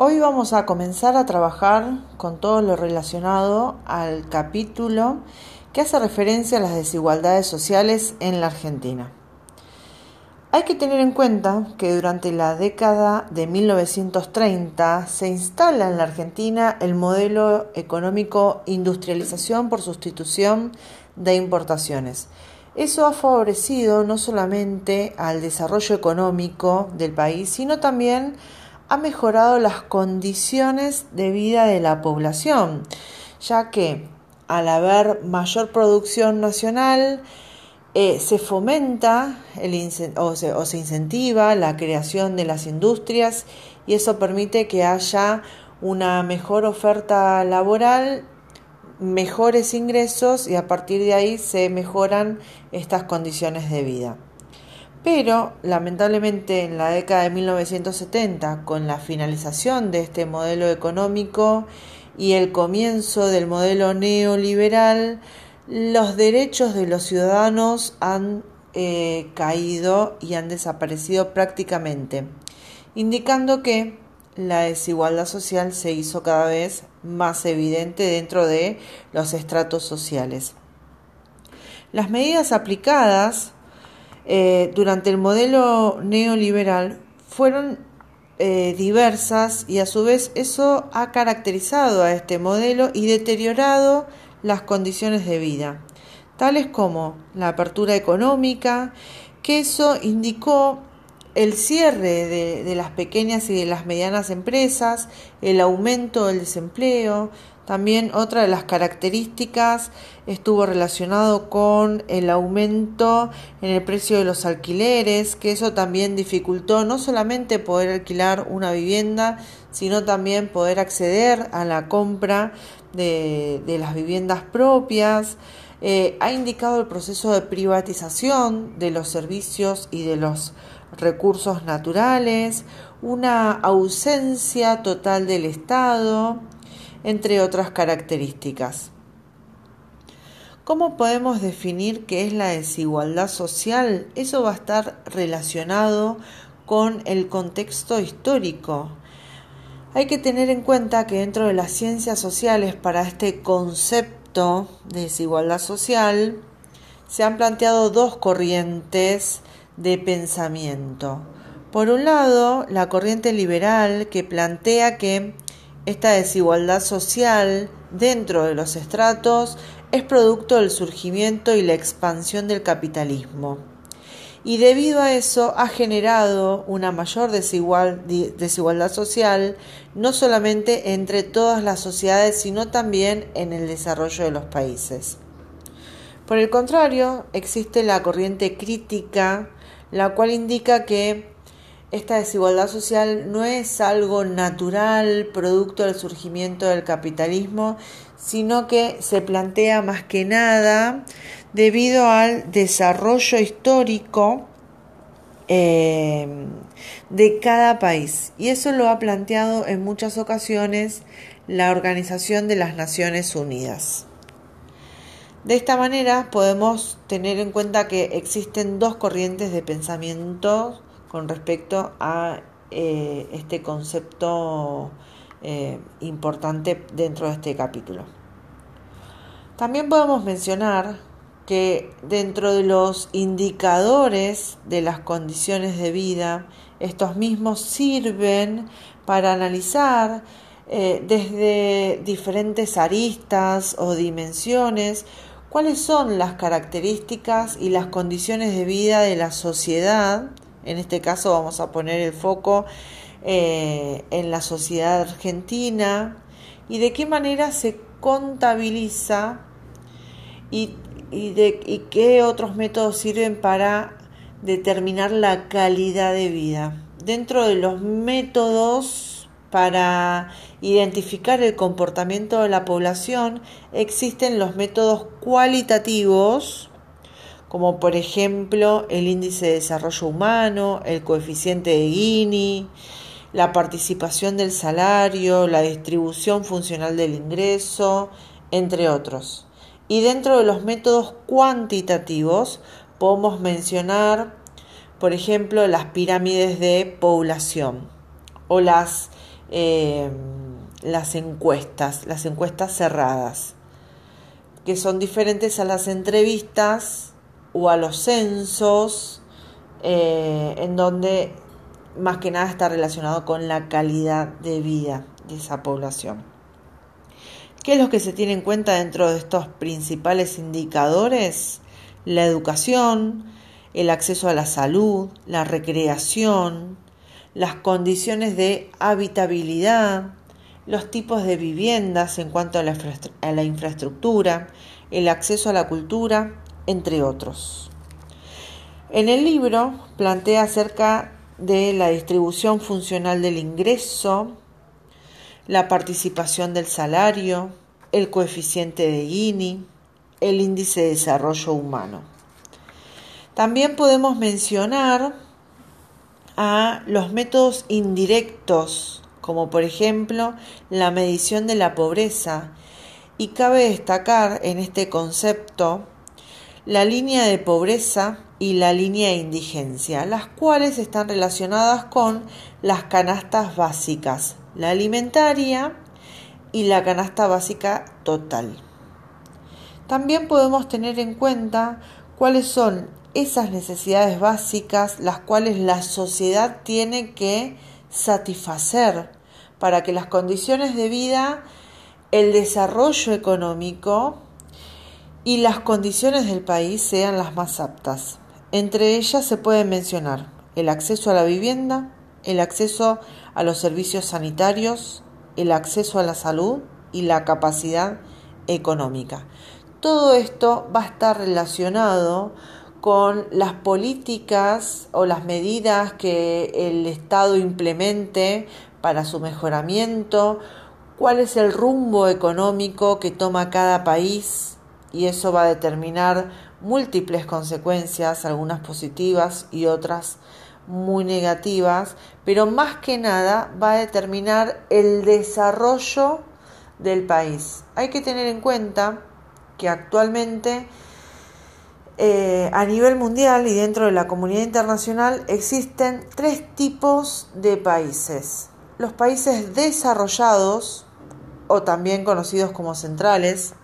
Hoy vamos a comenzar a trabajar con todo lo relacionado al capítulo que hace referencia a las desigualdades sociales en la Argentina. Hay que tener en cuenta que durante la década de 1930 se instala en la Argentina el modelo económico industrialización por sustitución de importaciones. Eso ha favorecido no solamente al desarrollo económico del país, sino también ha mejorado las condiciones de vida de la población, ya que al haber mayor producción nacional, eh, se fomenta o, se, incentiva la creación de las industrias y eso permite que haya una mejor oferta laboral, mejores ingresos y a partir de ahí se mejoran estas condiciones de vida. Pero lamentablemente en la década de 1970, con la finalización de este modelo económico y el comienzo del modelo neoliberal, los derechos de los ciudadanos han eh, caído y han desaparecido prácticamente, indicando que la desigualdad social se hizo cada vez más evidente dentro de los estratos sociales. Las medidas aplicadas eh, durante el modelo neoliberal fueron eh, diversas y a su vez eso ha caracterizado a este modelo y deteriorado las condiciones de vida, tales como la apertura económica, que eso indicó el cierre de, las pequeñas y de las medianas empresas, el aumento del desempleo, también otra de las características estuvo relacionado con el aumento en el precio de los alquileres, que eso también dificultó no solamente poder alquilar una vivienda, sino también poder acceder a la compra de, las viviendas propias. Eh, ha indicado el proceso de privatización de los servicios y de los recursos naturales, una ausencia total del Estado, entre otras características. ¿Cómo podemos definir qué es la desigualdad social? Eso va a estar relacionado con el contexto histórico. Hay que tener en cuenta que dentro de las ciencias sociales para este concepto de desigualdad social se han planteado dos corrientes de pensamiento. Por un lado, la corriente liberal que plantea que esta desigualdad social dentro de los estratos es producto del surgimiento y la expansión del capitalismo. Y debido a eso ha generado una mayor desigualdad social, no solamente entre todas las sociedades, sino también en el desarrollo de los países. Por el contrario, existe la corriente crítica, la cual indica que esta desigualdad social no es algo natural, producto del surgimiento del capitalismo, sino que se plantea más que nada debido al desarrollo histórico eh, de cada país. Y eso lo ha planteado en muchas ocasiones la Organización de las Naciones Unidas. De esta manera podemos tener en cuenta que existen dos corrientes de pensamiento con respecto a eh, este concepto eh, importante dentro de este capítulo. También podemos mencionar que dentro de los indicadores de las condiciones de vida, estos mismos sirven para analizar eh, desde diferentes aristas o dimensiones cuáles son las características y las condiciones de vida de la sociedad en este caso vamos a poner el foco eh, en la sociedad argentina y de qué manera se contabiliza y, qué otros métodos sirven para determinar la calidad de vida. Dentro de los métodos para identificar el comportamiento de la población existen los métodos cualitativos como por ejemplo el índice de desarrollo humano, el coeficiente de Gini, la participación del salario, la distribución funcional del ingreso, entre otros. Y dentro de los métodos cuantitativos podemos mencionar, por ejemplo, las pirámides de población o las eh, las encuestas, las encuestas cerradas, que son diferentes a las entrevistas o a los censos, eh, en donde más que nada está relacionado con la calidad de vida de esa población. ¿Qué es lo que se tiene en cuenta dentro de estos principales indicadores? La educación, el acceso a la salud, la recreación, las condiciones de habitabilidad, los tipos de viviendas en cuanto a la, a la infraestructura, el acceso a la cultura, entre otros. En el libro plantea acerca de la distribución funcional del ingreso, la participación del salario, el coeficiente de Gini, el índice de desarrollo humano. También podemos mencionar a los métodos indirectos, como por ejemplo la medición de la pobreza, y cabe destacar en este concepto la línea de pobreza y la línea de indigencia, las cuales están relacionadas con las canastas básicas, la alimentaria y la canasta básica total. También podemos tener en cuenta cuáles son esas necesidades básicas las cuales la sociedad tiene que satisfacer para que las condiciones de vida, el desarrollo económico y las condiciones del país sean las más aptas. Entre ellas se puede mencionar el acceso a la vivienda, el acceso a los servicios sanitarios, el acceso a la salud y la capacidad económica. Todo esto va a estar relacionado con las políticas o las medidas que el Estado implemente para su mejoramiento, cuál es el rumbo económico que toma cada país y eso va a determinar múltiples consecuencias, algunas positivas y otras muy negativas, pero más que nada va a determinar el desarrollo del país. Hay que tener en cuenta que actualmente eh, a nivel mundial y dentro de la comunidad internacional existen tres tipos de países. Los países desarrollados, o también conocidos como centrales,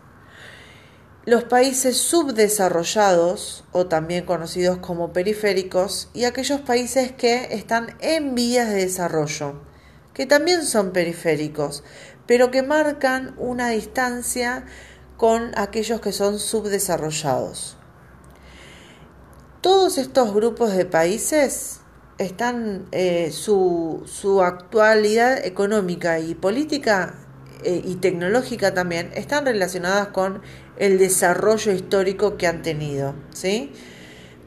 los países subdesarrollados, o también conocidos como periféricos, y aquellos países que están en vías de desarrollo, que también son periféricos, pero que marcan una distancia con aquellos que son subdesarrollados. Todos estos grupos de países están, eh, su, su actualidad económica y política eh, y tecnológica también están relacionadas con el desarrollo histórico que han tenido, ¿sí?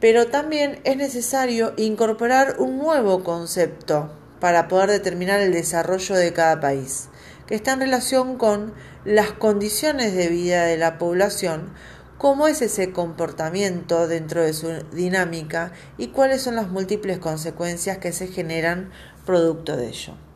Pero también es necesario incorporar un nuevo concepto para poder determinar el desarrollo de cada país, que está en relación con las condiciones de vida de la población, cómo es ese comportamiento dentro de su dinámica y cuáles son las múltiples consecuencias que se generan producto de ello.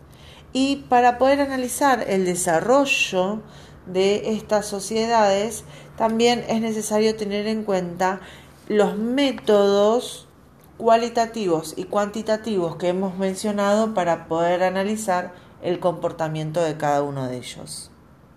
Y para poder analizar el desarrollo de estas sociedades, también es necesario tener en cuenta los métodos cualitativos y cuantitativos que hemos mencionado para poder analizar el comportamiento de cada uno de ellos.